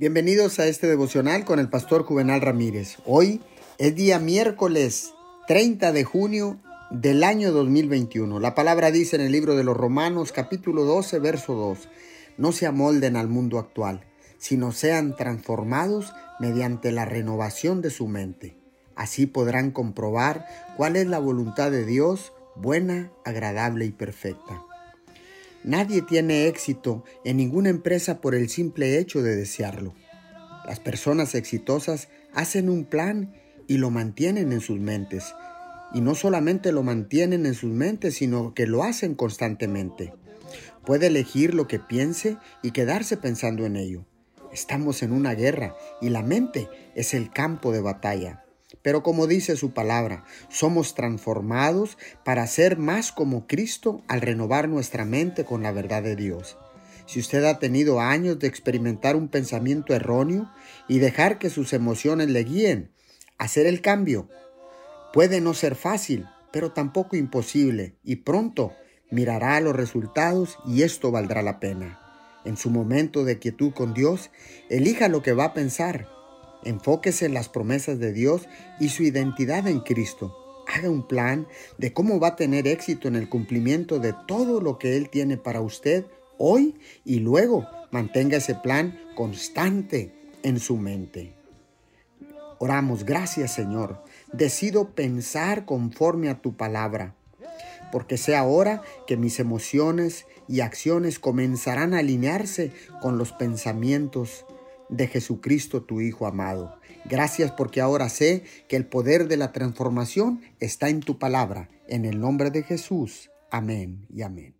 Bienvenidos a este devocional con el pastor Juvenal Ramírez. Hoy es día miércoles 30 de junio del año 2021. La palabra dice en el libro de los Romanos capítulo 12 verso 2, no se amolden al mundo actual, sino sean transformados mediante la renovación de su mente. Así podrán comprobar cuál es la voluntad de Dios, buena, agradable y perfecta. Nadie tiene éxito en ninguna empresa por el simple hecho de desearlo. Las personas exitosas hacen un plan y lo mantienen en sus mentes. Y no solamente lo mantienen en sus mentes, sino que lo hacen constantemente. Puede elegir lo que piense y quedarse pensando en ello. Estamos en una guerra y la mente es el campo de batalla. Pero como dice su palabra, somos transformados para ser más como Cristo al renovar nuestra mente con la verdad de Dios. Si usted ha tenido años de experimentar un pensamiento erróneo y dejar que sus emociones le guíen, hacer el cambio puede no ser fácil, pero tampoco imposible, y pronto mirará los resultados y esto valdrá la pena. En su momento de quietud con Dios, elija lo que va a pensar Enfóquese en las promesas de Dios y su identidad en Cristo. Haga un plan de cómo va a tener éxito en el cumplimiento de todo lo que Él tiene para usted hoy y luego mantenga ese plan constante en su mente. Oramos, gracias Señor. Decido pensar conforme a tu palabra, porque sea ahora que mis emociones y acciones comenzarán a alinearse con los pensamientos de Jesucristo tu Hijo amado. Gracias porque ahora sé que el poder de la transformación está en tu palabra. En el nombre de Jesús. Amén y amén.